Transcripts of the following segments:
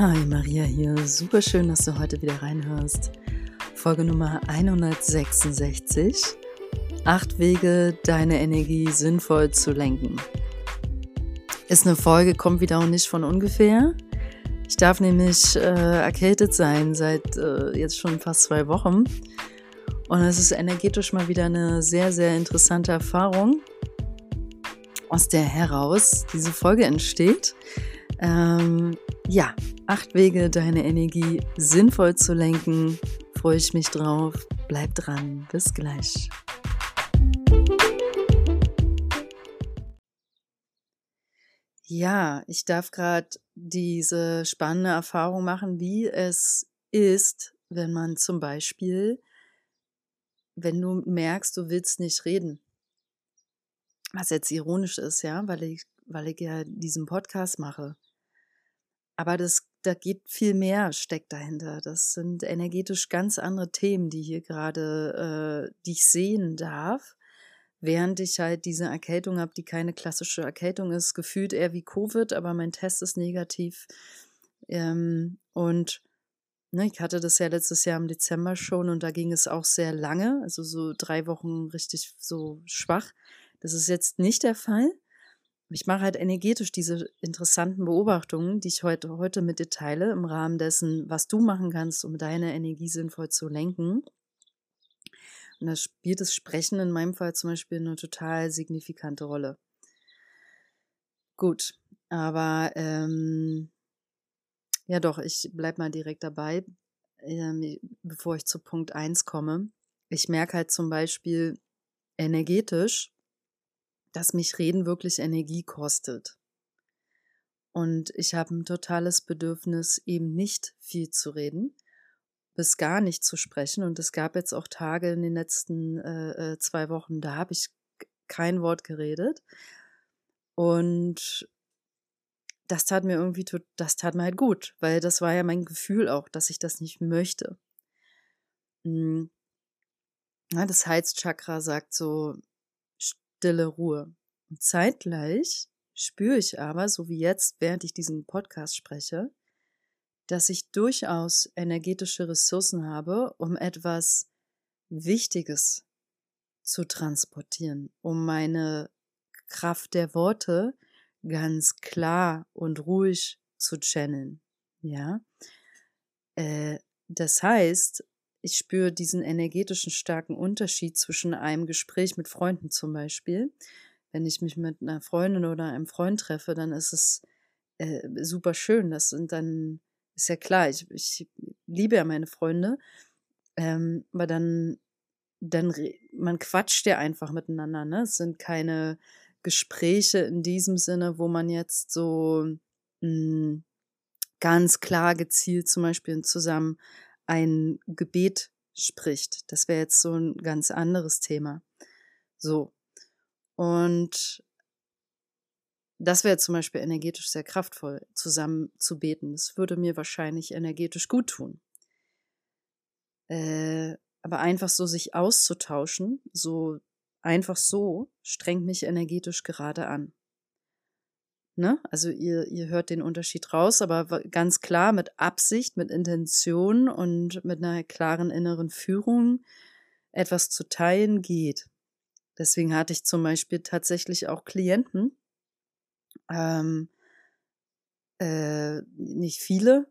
Hi, Maria hier. Super schön, dass du heute wieder reinhörst. Folge Nummer 166. Acht Wege, deine Energie sinnvoll zu lenken. Ist eine Folge, kommt wieder auch nicht von ungefähr. Ich darf nämlich äh, erkältet sein seit äh, jetzt schon fast zwei Wochen. Und es ist energetisch mal wieder eine sehr, sehr interessante Erfahrung, aus der heraus diese Folge entsteht. Ähm, ja, acht Wege, deine Energie sinnvoll zu lenken. Freue ich mich drauf. Bleib dran. Bis gleich. Ja, ich darf gerade diese spannende Erfahrung machen, wie es ist, wenn man zum Beispiel, wenn du merkst, du willst nicht reden. Was jetzt ironisch ist, ja, weil ich, weil ich ja diesen Podcast mache. Aber das, da geht viel mehr, steckt dahinter. Das sind energetisch ganz andere Themen, die hier gerade, äh, die ich sehen darf während ich halt diese Erkältung habe, die keine klassische Erkältung ist, gefühlt eher wie Covid, aber mein Test ist negativ. Ähm, und ne, ich hatte das ja letztes Jahr im Dezember schon und da ging es auch sehr lange, also so drei Wochen richtig so schwach. Das ist jetzt nicht der Fall. Ich mache halt energetisch diese interessanten Beobachtungen, die ich heute, heute mit dir teile, im Rahmen dessen, was du machen kannst, um deine Energie sinnvoll zu lenken. Und da spielt das Sprechen in meinem Fall zum Beispiel eine total signifikante Rolle. Gut, aber ähm, ja doch, ich bleib mal direkt dabei, ähm, bevor ich zu Punkt 1 komme. Ich merke halt zum Beispiel energetisch, dass mich Reden wirklich Energie kostet. Und ich habe ein totales Bedürfnis, eben nicht viel zu reden, bis gar nicht zu sprechen. Und es gab jetzt auch Tage in den letzten äh, äh zwei Wochen, da habe ich kein Wort geredet. Und das tat mir irgendwie, das tat mir halt gut, weil das war ja mein Gefühl auch, dass ich das nicht möchte. Hm. Das Heizchakra sagt so stille Ruhe. Und zeitgleich spüre ich aber, so wie jetzt, während ich diesen Podcast spreche, dass ich durchaus energetische Ressourcen habe, um etwas Wichtiges zu transportieren, um meine Kraft der Worte ganz klar und ruhig zu channeln. Ja, äh, das heißt, ich spüre diesen energetischen starken Unterschied zwischen einem Gespräch mit Freunden zum Beispiel. Wenn ich mich mit einer Freundin oder einem Freund treffe, dann ist es äh, super schön. Das sind dann ist ja klar, ich, ich liebe ja meine Freunde, ähm, aber dann, dann, man quatscht ja einfach miteinander, ne? Es sind keine Gespräche in diesem Sinne, wo man jetzt so mh, hm, ganz klar gezielt zum Beispiel zusammen ein Gebet spricht. Das wäre jetzt so ein ganz anderes Thema. So. Und das wäre zum Beispiel energetisch sehr kraftvoll, zusammen zu beten. Das würde mir wahrscheinlich energetisch gut tun. Äh, aber einfach so sich auszutauschen, so einfach so, strengt mich energetisch gerade an. Ne? Also ihr, ihr hört den Unterschied raus, aber ganz klar mit Absicht, mit Intention und mit einer klaren inneren Führung etwas zu teilen geht. Deswegen hatte ich zum Beispiel tatsächlich auch Klienten, ähm, äh, nicht viele,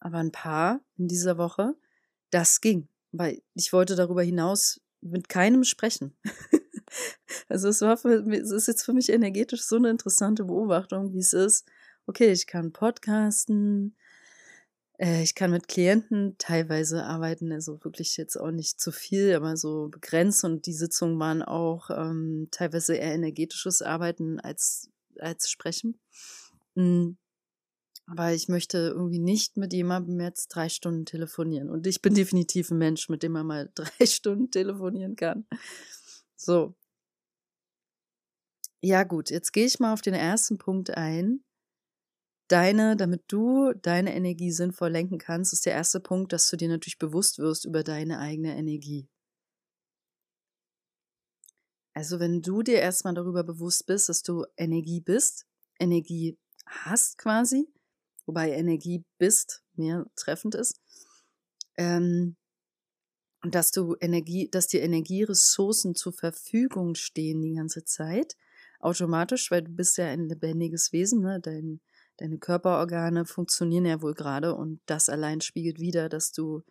aber ein paar in dieser Woche. Das ging, weil ich wollte darüber hinaus mit keinem sprechen. also es war für, es ist jetzt für mich energetisch so eine interessante Beobachtung, wie es ist. Okay, ich kann podcasten, äh, ich kann mit Klienten teilweise arbeiten, also wirklich jetzt auch nicht zu viel, aber so begrenzt und die Sitzungen waren auch ähm, teilweise eher energetisches Arbeiten als als sprechen. Hm. Aber ich möchte irgendwie nicht mit jemandem jetzt drei Stunden telefonieren. Und ich bin definitiv ein Mensch, mit dem man mal drei Stunden telefonieren kann. So. Ja gut, jetzt gehe ich mal auf den ersten Punkt ein. Deine, damit du deine Energie sinnvoll lenken kannst, ist der erste Punkt, dass du dir natürlich bewusst wirst über deine eigene Energie. Also wenn du dir erstmal darüber bewusst bist, dass du Energie bist, Energie hast quasi, wobei Energie bist mehr treffend ist, ähm, dass du Energie, dass dir Energieressourcen zur Verfügung stehen die ganze Zeit, automatisch, weil du bist ja ein lebendiges Wesen, ne? Dein, deine Körperorgane funktionieren ja wohl gerade und das allein spiegelt wieder, dass du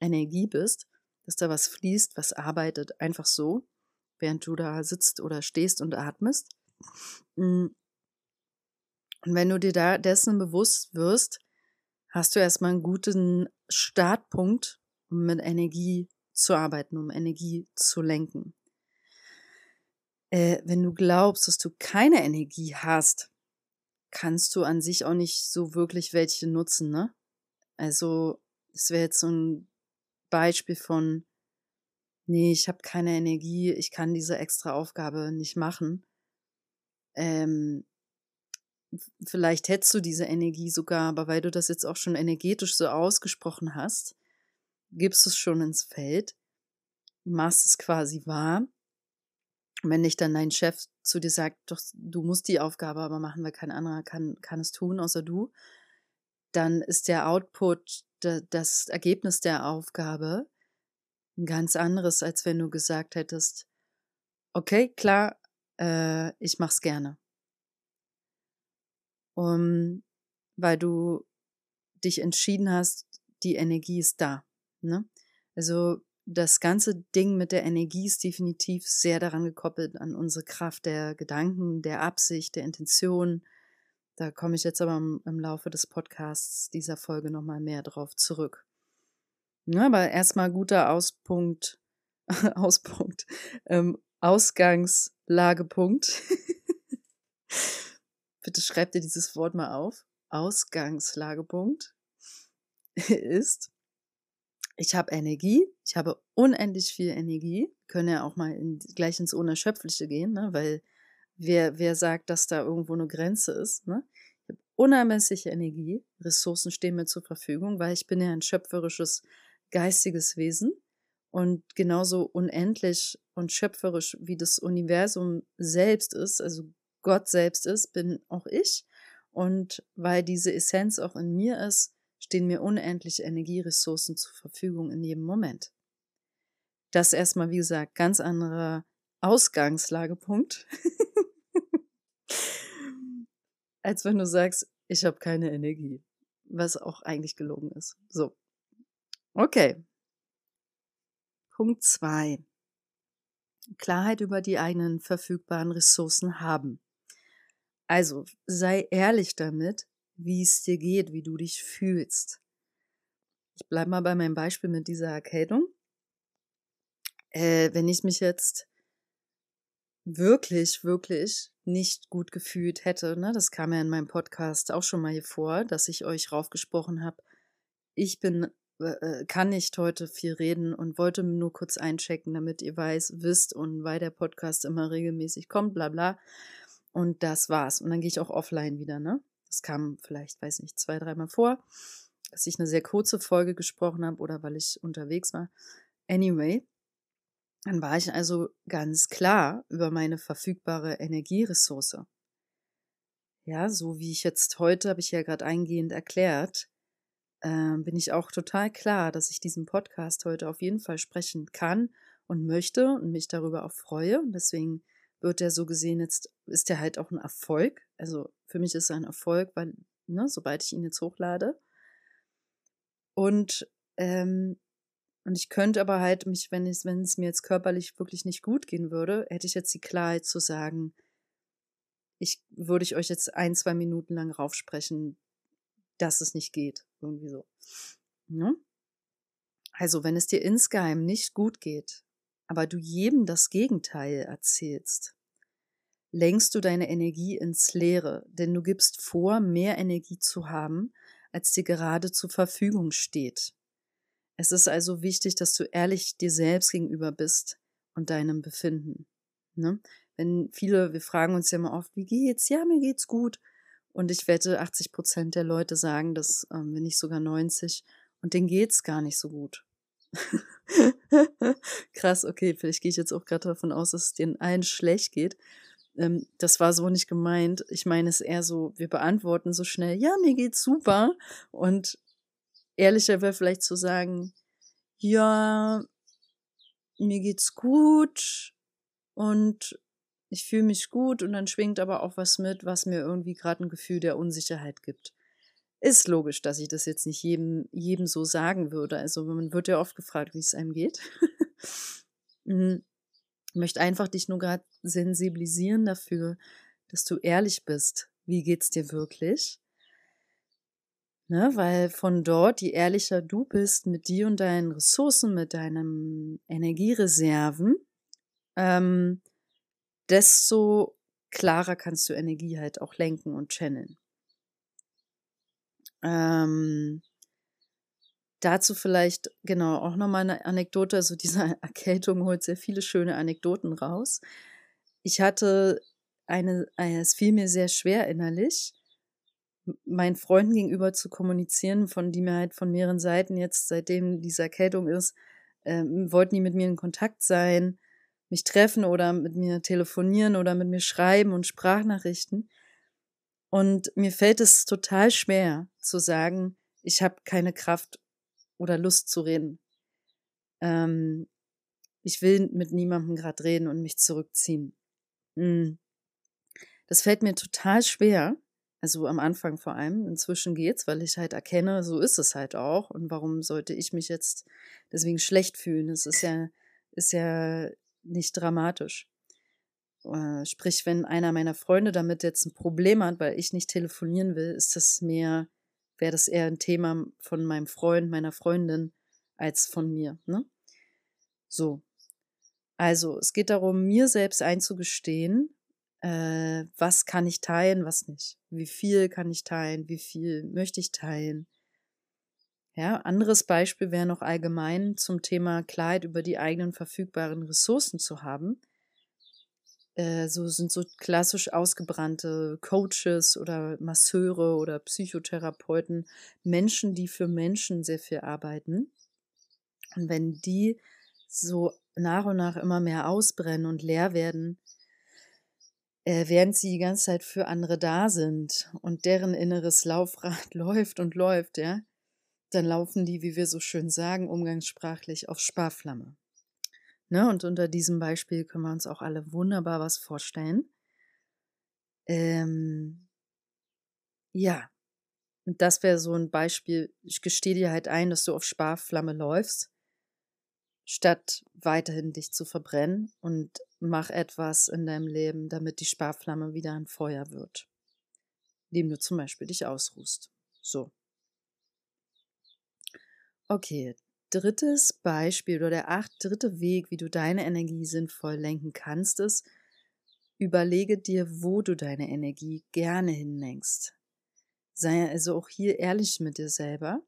Energie bist, dass da was fließt, was arbeitet, einfach so, während du da sitzt oder stehst und atmest. Mm. Und wenn du dir da dessen bewusst wirst, hast du erstmal einen guten Startpunkt, um mit Energie zu arbeiten, um Energie zu lenken. Äh, wenn du glaubst, dass du keine Energie hast, kannst du an sich auch nicht so wirklich welche nutzen, ne? Also, es wäre jetzt so ein Beispiel von, nee, ich habe keine Energie, ich kann diese extra Aufgabe nicht machen. Ähm, vielleicht hättest du diese Energie sogar, aber weil du das jetzt auch schon energetisch so ausgesprochen hast, gibst es schon ins Feld, machst es quasi wahr. Wenn nicht dann dein Chef zu dir sagt, doch, du musst die Aufgabe aber machen, weil kein anderer kann, kann es tun, außer du, dann ist der Output, das Ergebnis der Aufgabe ein ganz anderes, als wenn du gesagt hättest, okay, klar, äh, ich mach's gerne. Um, weil du dich entschieden hast, die Energie ist da. Ne? Also das ganze Ding mit der Energie ist definitiv sehr daran gekoppelt an unsere Kraft der Gedanken, der Absicht, der Intention. Da komme ich jetzt aber im, im Laufe des Podcasts dieser Folge nochmal mehr drauf zurück. Ja, aber erstmal guter Auspunkt, Auspunkt, ähm, Ausgangslagepunkt. Bitte schreibt dir dieses Wort mal auf. Ausgangslagepunkt ist, ich habe Energie, ich habe unendlich viel Energie, können ja auch mal in, gleich ins Unerschöpfliche gehen, ne? weil wer, wer sagt, dass da irgendwo eine Grenze ist, ne? Ich habe unermessliche Energie, Ressourcen stehen mir zur Verfügung, weil ich bin ja ein schöpferisches, geistiges Wesen und genauso unendlich und schöpferisch wie das Universum selbst ist, also Gott selbst ist, bin auch ich. Und weil diese Essenz auch in mir ist, stehen mir unendliche Energieressourcen zur Verfügung in jedem Moment. Das erstmal, wie gesagt, ganz anderer Ausgangslagepunkt, als wenn du sagst, ich habe keine Energie, was auch eigentlich gelogen ist. So. Okay. Punkt zwei: Klarheit über die eigenen verfügbaren Ressourcen haben. Also sei ehrlich damit, wie es dir geht, wie du dich fühlst. Ich bleibe mal bei meinem Beispiel mit dieser Erkältung. Äh, wenn ich mich jetzt wirklich, wirklich nicht gut gefühlt hätte, ne, das kam ja in meinem Podcast auch schon mal hier vor, dass ich euch raufgesprochen habe, ich bin, äh, äh, kann nicht heute viel reden und wollte nur kurz einchecken, damit ihr weiß, wisst und weil der Podcast immer regelmäßig kommt, bla bla. Und das war's. Und dann gehe ich auch offline wieder, ne? Das kam vielleicht, weiß nicht, zwei, dreimal vor, dass ich eine sehr kurze Folge gesprochen habe oder weil ich unterwegs war. Anyway, dann war ich also ganz klar über meine verfügbare Energieressource. Ja, so wie ich jetzt heute, habe ich ja gerade eingehend erklärt, äh, bin ich auch total klar, dass ich diesen Podcast heute auf jeden Fall sprechen kann und möchte und mich darüber auch freue. Und deswegen wird der so gesehen jetzt, ist der halt auch ein Erfolg. Also für mich ist er ein Erfolg, weil, ne, sobald ich ihn jetzt hochlade. Und, ähm, und ich könnte aber halt mich, wenn es, wenn es mir jetzt körperlich wirklich nicht gut gehen würde, hätte ich jetzt die Klarheit zu sagen, ich würde ich euch jetzt ein, zwei Minuten lang raufsprechen, dass es nicht geht. Irgendwie so. Ne? Also, wenn es dir insgeheim nicht gut geht, aber du jedem das Gegenteil erzählst, lenkst du deine Energie ins Leere, denn du gibst vor, mehr Energie zu haben, als dir gerade zur Verfügung steht. Es ist also wichtig, dass du ehrlich dir selbst gegenüber bist und deinem Befinden. Ne? Wenn viele, wir fragen uns ja immer oft, wie geht's? Ja, mir geht's gut. Und ich wette, 80 Prozent der Leute sagen das, ähm, wenn nicht sogar 90, und denen geht's gar nicht so gut. Krass, okay, vielleicht gehe ich jetzt auch gerade davon aus, dass es denen allen schlecht geht. ähm, das war so nicht gemeint. Ich meine es eher so, wir beantworten so schnell, ja, mir geht's super. Und ehrlicher wäre vielleicht zu sagen, ja, mir geht's gut und ich fühle mich gut und dann schwingt aber auch was mit, was mir irgendwie gerade ein Gefühl der Unsicherheit gibt. Ist logisch, dass ich das jetzt nicht jedem, jedem so sagen würde. Also man wird ja oft gefragt, wie es einem geht. Mhm. ich möchte einfach dich nur gerade sensibilisieren dafür, dass du ehrlich bist. Wie geht's dir wirklich? Ne, weil von dort, je ehrlicher du bist mit dir und deinen Ressourcen, mit deinen Energiereserven, ähm, desto klarer kannst du Energie halt auch lenken und channeln. Ähm, dazu vielleicht, genau, auch nochmal eine Anekdote. Also diese Erkältung holt sehr viele schöne Anekdoten raus. Ich hatte eine, es fiel mir sehr schwer innerlich, meinen Freunden gegenüber zu kommunizieren, von die mir halt von mehreren Seiten jetzt, seitdem diese Erkältung ist, ähm, wollten die mit mir in Kontakt sein, mich treffen oder mit mir telefonieren oder mit mir schreiben und Sprachnachrichten. Und mir fällt es total schwer zu sagen, ich habe keine Kraft oder Lust zu reden. Ähm, ich will mit niemandem gerade reden und mich zurückziehen. Mm. Das fällt mir total schwer. Also am Anfang vor allem. Inzwischen geht's, weil ich halt erkenne, so ist es halt auch. Und warum sollte ich mich jetzt deswegen schlecht fühlen? Es ist ja, ist ja nicht dramatisch. Äh, sprich, wenn einer meiner Freunde damit jetzt ein Problem hat, weil ich nicht telefonieren will, ist das mehr, wäre das eher ein Thema von meinem Freund, meiner Freundin, als von mir. Ne? So. Also, es geht darum, mir selbst einzugestehen, äh, was kann ich teilen, was nicht. Wie viel kann ich teilen, wie viel möchte ich teilen. Ja, anderes Beispiel wäre noch allgemein zum Thema Klarheit über die eigenen verfügbaren Ressourcen zu haben. Äh, so sind so klassisch ausgebrannte Coaches oder Masseure oder Psychotherapeuten, Menschen, die für Menschen sehr viel arbeiten. Und wenn die so nach und nach immer mehr ausbrennen und leer werden, äh, während sie die ganze Zeit für andere da sind und deren inneres Laufrad läuft und läuft, ja, dann laufen die, wie wir so schön sagen, umgangssprachlich auf Sparflamme. Ne? Und unter diesem Beispiel können wir uns auch alle wunderbar was vorstellen. Ähm, ja, und das wäre so ein Beispiel. Ich gestehe dir halt ein, dass du auf Sparflamme läufst, statt weiterhin dich zu verbrennen und mach etwas in deinem Leben, damit die Sparflamme wieder ein Feuer wird, indem du zum Beispiel dich ausruhst. So. Okay, drittes Beispiel oder der acht, dritte Weg, wie du deine Energie sinnvoll lenken kannst, ist, überlege dir, wo du deine Energie gerne hinlenkst. Sei also auch hier ehrlich mit dir selber.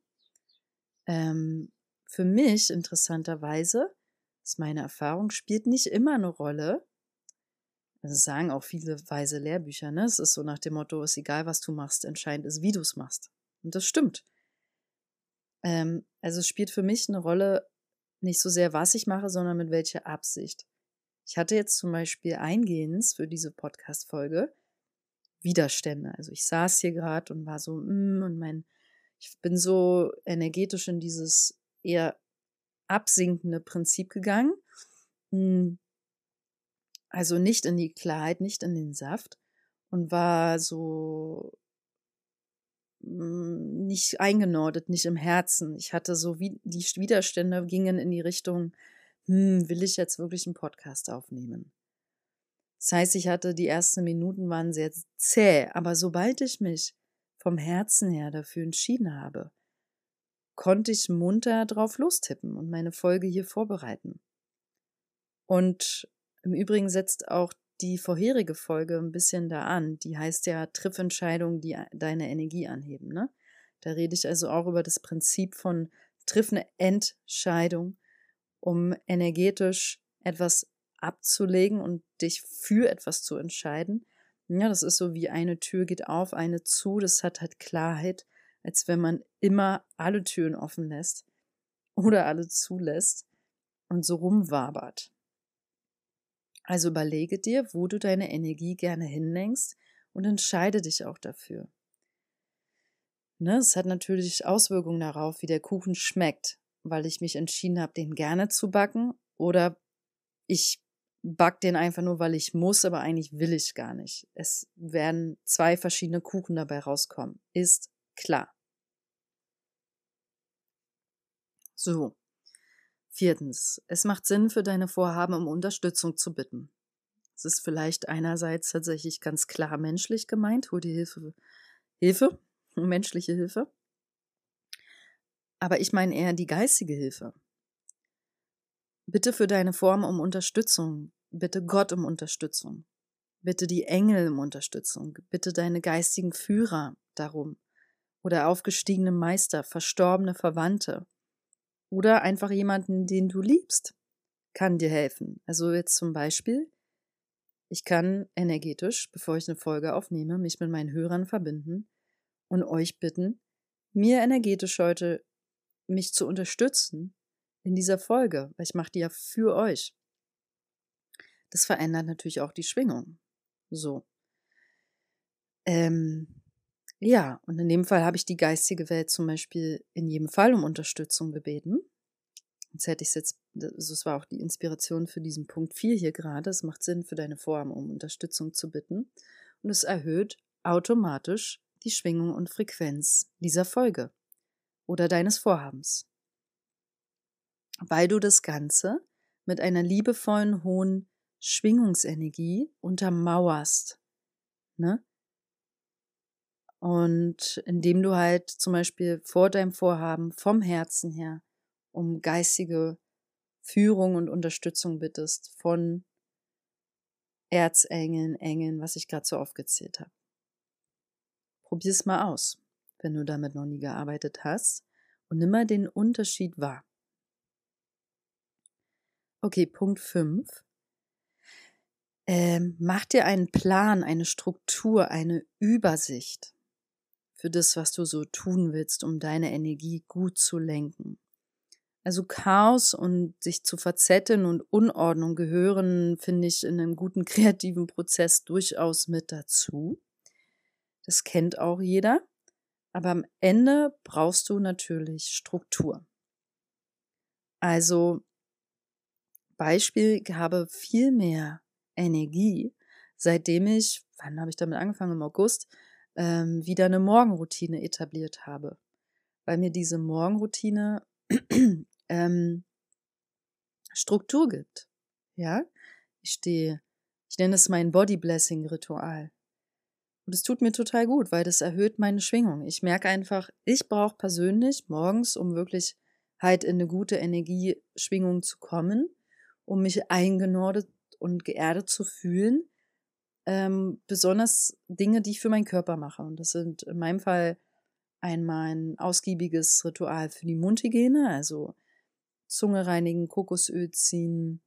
Ähm, für mich interessanterweise, ist meine Erfahrung, spielt nicht immer eine Rolle. Das sagen auch viele weise Lehrbücher, ne? Es ist so nach dem Motto, ist egal, was du machst, entscheidend ist, wie du es machst. Und das stimmt. Ähm, also es spielt für mich eine Rolle nicht so sehr, was ich mache, sondern mit welcher Absicht. Ich hatte jetzt zum Beispiel eingehend für diese Podcast-Folge Widerstände. Also ich saß hier gerade und war so, mm, und mein, ich bin so energetisch in dieses eher absinkende Prinzip gegangen. Mm. Also nicht in die Klarheit, nicht in den Saft und war so hm, nicht eingenordet, nicht im Herzen. Ich hatte so wie die Widerstände gingen in die Richtung, hm, will ich jetzt wirklich einen Podcast aufnehmen? Das heißt, ich hatte die ersten Minuten waren sehr zäh, aber sobald ich mich vom Herzen her dafür entschieden habe, konnte ich munter drauf lostippen und meine Folge hier vorbereiten. Und im Übrigen setzt auch die vorherige Folge ein bisschen da an. Die heißt ja Triffentscheidungen, die deine Energie anheben. Ne? Da rede ich also auch über das Prinzip von triff eine Entscheidung, um energetisch etwas abzulegen und dich für etwas zu entscheiden. Ja, das ist so wie eine Tür geht auf, eine zu. Das hat halt Klarheit, als wenn man immer alle Türen offen lässt oder alle zulässt und so rumwabert. Also überlege dir, wo du deine Energie gerne hinlenkst und entscheide dich auch dafür. Ne, es hat natürlich Auswirkungen darauf, wie der Kuchen schmeckt, weil ich mich entschieden habe, den gerne zu backen oder ich back den einfach nur, weil ich muss, aber eigentlich will ich gar nicht. Es werden zwei verschiedene Kuchen dabei rauskommen. Ist klar. So. Viertens. Es macht Sinn für deine Vorhaben, um Unterstützung zu bitten. Es ist vielleicht einerseits tatsächlich ganz klar menschlich gemeint, hol dir Hilfe, Hilfe, menschliche Hilfe. Aber ich meine eher die geistige Hilfe. Bitte für deine Form um Unterstützung. Bitte Gott um Unterstützung. Bitte die Engel um Unterstützung. Bitte deine geistigen Führer darum. Oder aufgestiegene Meister, verstorbene Verwandte. Oder einfach jemanden, den du liebst, kann dir helfen. Also jetzt zum Beispiel, ich kann energetisch, bevor ich eine Folge aufnehme, mich mit meinen Hörern verbinden und euch bitten, mir energetisch heute mich zu unterstützen in dieser Folge, weil ich mache die ja für euch. Das verändert natürlich auch die Schwingung. So. Ähm, ja, und in dem Fall habe ich die geistige Welt zum Beispiel in jedem Fall um Unterstützung gebeten. Jetzt hätte ich es jetzt, das war auch die Inspiration für diesen Punkt 4 hier gerade. Es macht Sinn für deine Form, um Unterstützung zu bitten. Und es erhöht automatisch die Schwingung und Frequenz dieser Folge oder deines Vorhabens weil du das Ganze mit einer liebevollen, hohen Schwingungsenergie untermauerst. Ne? Und indem du halt zum Beispiel vor deinem Vorhaben vom Herzen her um geistige Führung und Unterstützung bittest von Erzengeln, Engeln, was ich gerade so aufgezählt habe. Probier es mal aus, wenn du damit noch nie gearbeitet hast und nimm mal den Unterschied wahr. Okay, Punkt 5. Ähm, mach dir einen Plan, eine Struktur, eine Übersicht für das, was du so tun willst, um deine Energie gut zu lenken. Also Chaos und sich zu verzetteln und Unordnung gehören, finde ich, in einem guten kreativen Prozess durchaus mit dazu. Das kennt auch jeder. Aber am Ende brauchst du natürlich Struktur. Also Beispiel, ich habe viel mehr Energie, seitdem ich, wann habe ich damit angefangen? Im August, ähm, wieder eine Morgenroutine etabliert habe. Weil mir diese Morgenroutine ähm, Struktur gibt. Ja, ich stehe, ich nenne es mein Body Blessing Ritual. Und es tut mir total gut, weil das erhöht meine Schwingung. Ich merke einfach, ich brauche persönlich morgens, um wirklich halt in eine gute Energieschwingung zu kommen, um mich eingenordet und geerdet zu fühlen. Ähm, besonders Dinge, die ich für meinen Körper mache. Und das sind in meinem Fall einmal ein ausgiebiges Ritual für die Mundhygiene, also Zunge reinigen, Kokosöl ziehen,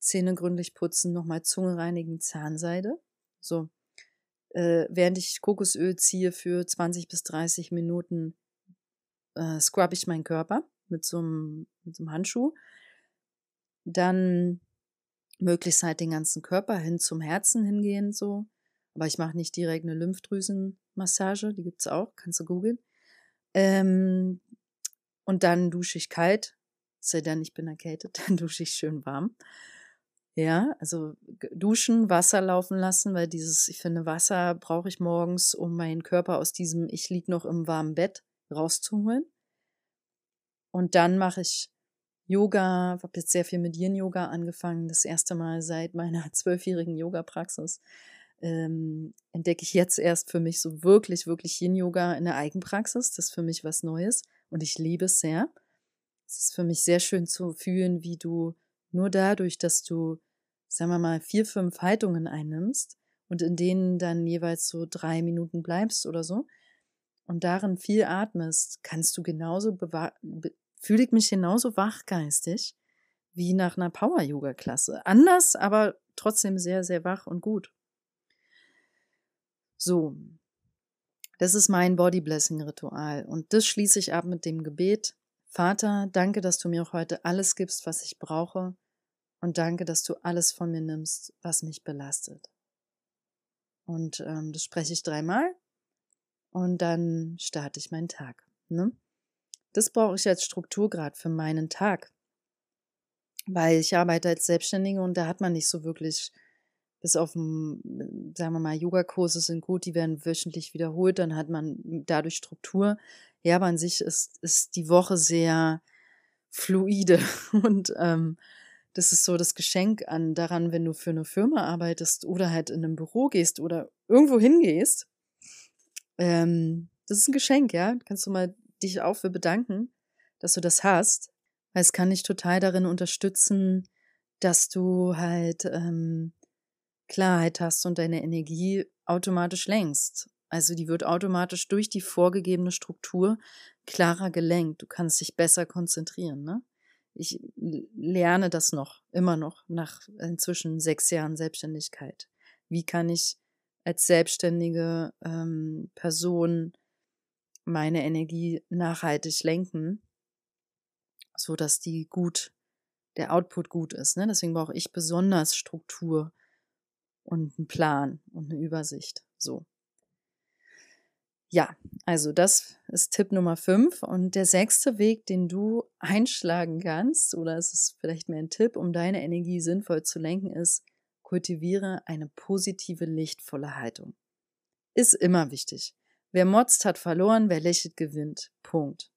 Zähne gründlich putzen, nochmal Zunge reinigen, Zahnseide. So. Äh, während ich Kokosöl ziehe für 20 bis 30 Minuten, äh, scrub ich meinen Körper mit so einem, mit so einem Handschuh dann möglichst halt den ganzen Körper hin zum Herzen hingehen, so. Aber ich mache nicht direkt eine Lymphdrüsenmassage, die gibt's auch, kannst du googeln. Ähm, und dann dusche ich kalt, sei denn ich bin erkältet, dann dusche ich schön warm. Ja, also duschen, Wasser laufen lassen, weil dieses, ich finde, Wasser brauche ich morgens, um meinen Körper aus diesem, ich lieg noch im warmen Bett rauszuholen. Und dann mache ich Yoga, habe jetzt sehr viel mit Yin-Yoga angefangen, das erste Mal seit meiner zwölfjährigen Yoga-Praxis. Ähm, entdecke ich jetzt erst für mich so wirklich, wirklich Yin-Yoga in der Eigenpraxis. Das ist für mich was Neues und ich liebe es sehr. Es ist für mich sehr schön zu fühlen, wie du nur dadurch, dass du, sagen wir mal, vier, fünf Haltungen einnimmst und in denen dann jeweils so drei Minuten bleibst oder so und darin viel atmest, kannst du genauso fühle ich mich genauso wachgeistig wie nach einer Power-Yoga-Klasse. Anders, aber trotzdem sehr, sehr wach und gut. So, das ist mein Body Blessing Ritual und das schließe ich ab mit dem Gebet. Vater, danke, dass du mir auch heute alles gibst, was ich brauche, Und danke, dass du alles von mir nimmst, was mich belastet. Und ähm, das spreche ich dreimal und dann starte ich meinen Tag. Ne? Das brauche ich als Struktur gerade für meinen Tag. Weil ich arbeite als Selbstständige und da hat man nicht so wirklich, bis auf, sagen wir mal, Yogakurse sind gut, die werden wöchentlich wiederholt, dann hat man dadurch Struktur. Ja, aber an sich ist, ist die Woche sehr fluide und ähm, das ist so das Geschenk an daran, wenn du für eine Firma arbeitest oder halt in einem Büro gehst oder irgendwo hingehst. Ähm, das ist ein Geschenk, ja. Kannst du mal dich auch für bedanken, dass du das hast. Weil es kann dich total darin unterstützen, dass du halt ähm, Klarheit hast und deine Energie automatisch lenkst. Also die wird automatisch durch die vorgegebene Struktur klarer gelenkt. Du kannst dich besser konzentrieren. Ne? Ich lerne das noch, immer noch, nach inzwischen sechs Jahren Selbstständigkeit. Wie kann ich als selbstständige ähm, Person meine Energie nachhaltig lenken, so dass die gut, der Output gut ist. Ne? Deswegen brauche ich besonders Struktur und einen Plan und eine Übersicht. So. Ja, also das ist Tipp Nummer 5. Und der sechste Weg, den du einschlagen kannst, oder es ist vielleicht mehr ein Tipp, um deine Energie sinnvoll zu lenken, ist, kultiviere eine positive, lichtvolle Haltung. Ist immer wichtig. Wer motzt, hat verloren, wer lächelt, gewinnt. Punkt.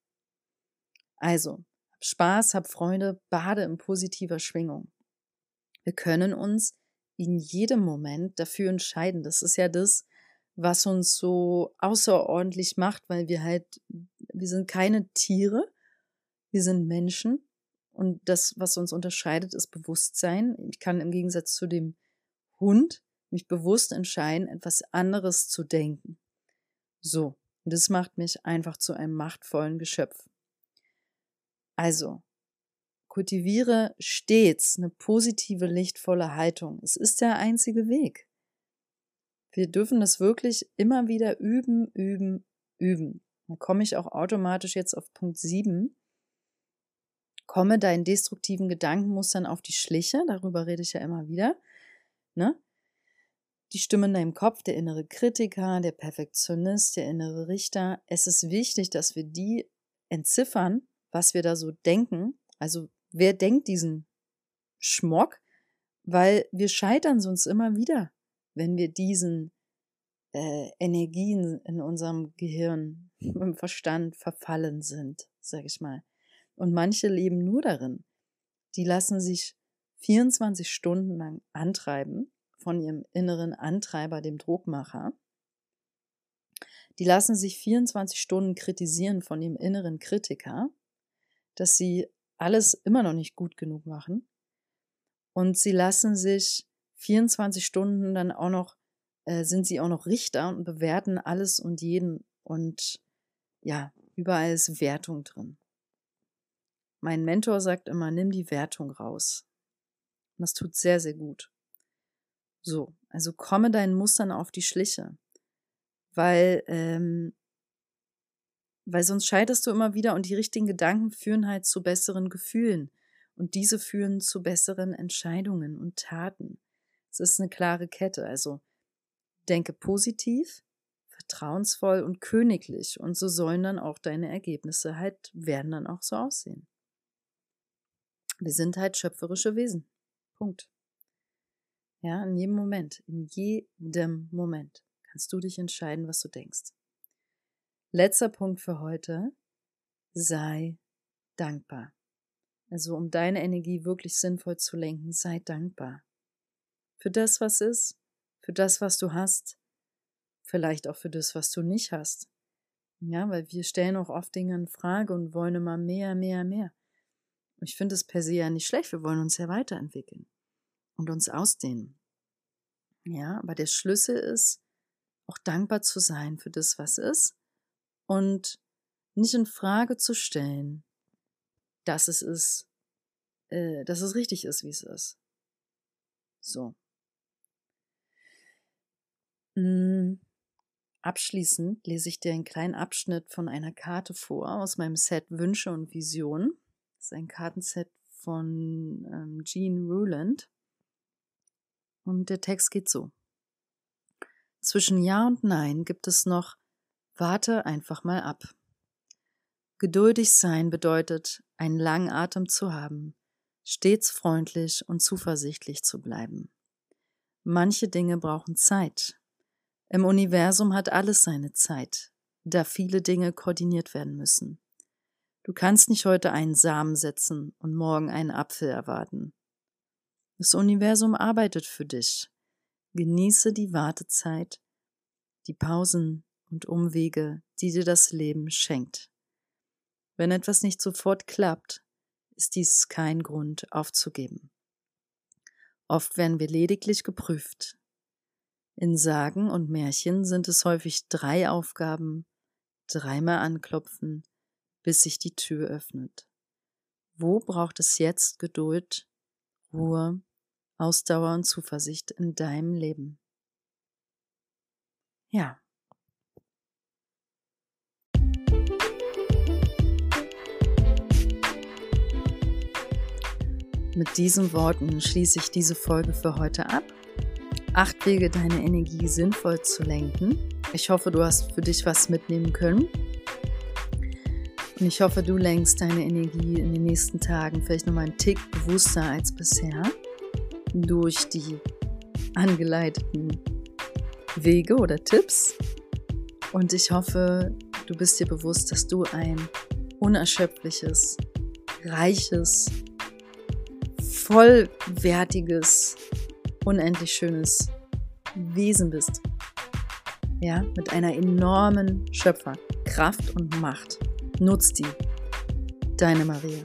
Also, hab Spaß, hab Freude, bade in positiver Schwingung. Wir können uns in jedem Moment dafür entscheiden. Das ist ja das, was uns so außerordentlich macht, weil wir halt, wir sind keine Tiere, wir sind Menschen und das, was uns unterscheidet, ist Bewusstsein. Ich kann im Gegensatz zu dem Hund mich bewusst entscheiden, etwas anderes zu denken. So, und das macht mich einfach zu einem machtvollen Geschöpf. Also, kultiviere stets eine positive, lichtvolle Haltung. Es ist der einzige Weg. Wir dürfen das wirklich immer wieder üben, üben, üben. Dann komme ich auch automatisch jetzt auf Punkt 7. Komme deinen destruktiven Gedankenmustern auf die Schliche, darüber rede ich ja immer wieder. Ne? Die Stimme in deinem Kopf, der innere Kritiker, der Perfektionist, der innere Richter. Es ist wichtig, dass wir die entziffern, was wir da so denken. Also wer denkt diesen Schmock? Weil wir scheitern sonst immer wieder wenn wir diesen äh, Energien in unserem Gehirn, im Verstand verfallen sind, sag ich mal. Und manche leben nur darin. Die lassen sich 24 Stunden lang antreiben von ihrem inneren Antreiber, dem Druckmacher. Die lassen sich 24 Stunden kritisieren von ihrem inneren Kritiker, dass sie alles immer noch nicht gut genug machen. Und sie lassen sich 24 Stunden dann auch noch, äh, sind sie auch noch Richter und bewerten alles und jeden und ja, überall ist Wertung drin. Mein Mentor sagt immer, nimm die Wertung raus. Und das tut sehr, sehr gut. So, also komme deinen Mustern auf die Schliche. Weil, ähm, weil sonst scheiterst du immer wieder und die richtigen Gedanken führen halt zu besseren Gefühlen. Und diese führen zu besseren Entscheidungen und Taten. Es ist eine klare Kette. Also denke positiv, vertrauensvoll und königlich. Und so sollen dann auch deine Ergebnisse halt, werden dann auch so aussehen. Wir sind halt schöpferische Wesen. Punkt. Ja, in jedem Moment, in jedem Moment kannst du dich entscheiden, was du denkst. Letzter Punkt für heute. Sei dankbar. Also um deine Energie wirklich sinnvoll zu lenken, sei dankbar für das, was ist, für das, was du hast, vielleicht auch für das, was du nicht hast. Ja, weil wir stellen auch oft Dinge in Frage und wollen immer mehr, mehr, mehr. Ich finde es per se ja nicht schlecht, wir wollen uns ja weiterentwickeln und uns ausdehnen. Ja, aber der Schlüssel ist, auch dankbar zu sein für das, was ist und nicht in Frage zu stellen, dass es ist, äh, dass es richtig ist, wie es ist. So. Hm, abschließend lese ich dir einen kleinen Abschnitt von einer Karte vor aus meinem Set Wünsche und Visionen. Das ist ein Kartenset von ähm, Jean Ruland. Und der Text geht so. Zwischen Ja und Nein gibt es noch Warte einfach mal ab. Geduldig sein bedeutet, einen langen Atem zu haben, stets freundlich und zuversichtlich zu bleiben. Manche Dinge brauchen Zeit. Im Universum hat alles seine Zeit, da viele Dinge koordiniert werden müssen. Du kannst nicht heute einen Samen setzen und morgen einen Apfel erwarten. Das Universum arbeitet für dich. Genieße die Wartezeit, die Pausen und Umwege, die dir das Leben schenkt. Wenn etwas nicht sofort klappt, ist dies kein Grund aufzugeben. Oft werden wir lediglich geprüft. In Sagen und Märchen sind es häufig drei Aufgaben, dreimal anklopfen, bis sich die Tür öffnet. Wo braucht es jetzt Geduld, Ruhe, Ausdauer und Zuversicht in deinem Leben? Ja. Mit diesen Worten schließe ich diese Folge für heute ab. Acht Wege, deine Energie sinnvoll zu lenken. Ich hoffe, du hast für dich was mitnehmen können. Und ich hoffe, du lenkst deine Energie in den nächsten Tagen vielleicht nochmal einen Tick bewusster als bisher durch die angeleiteten Wege oder Tipps. Und ich hoffe, du bist dir bewusst, dass du ein unerschöpfliches, reiches, vollwertiges, unendlich schönes Wesen bist. Ja, mit einer enormen Schöpferkraft und Macht. Nutz die. Deine Maria.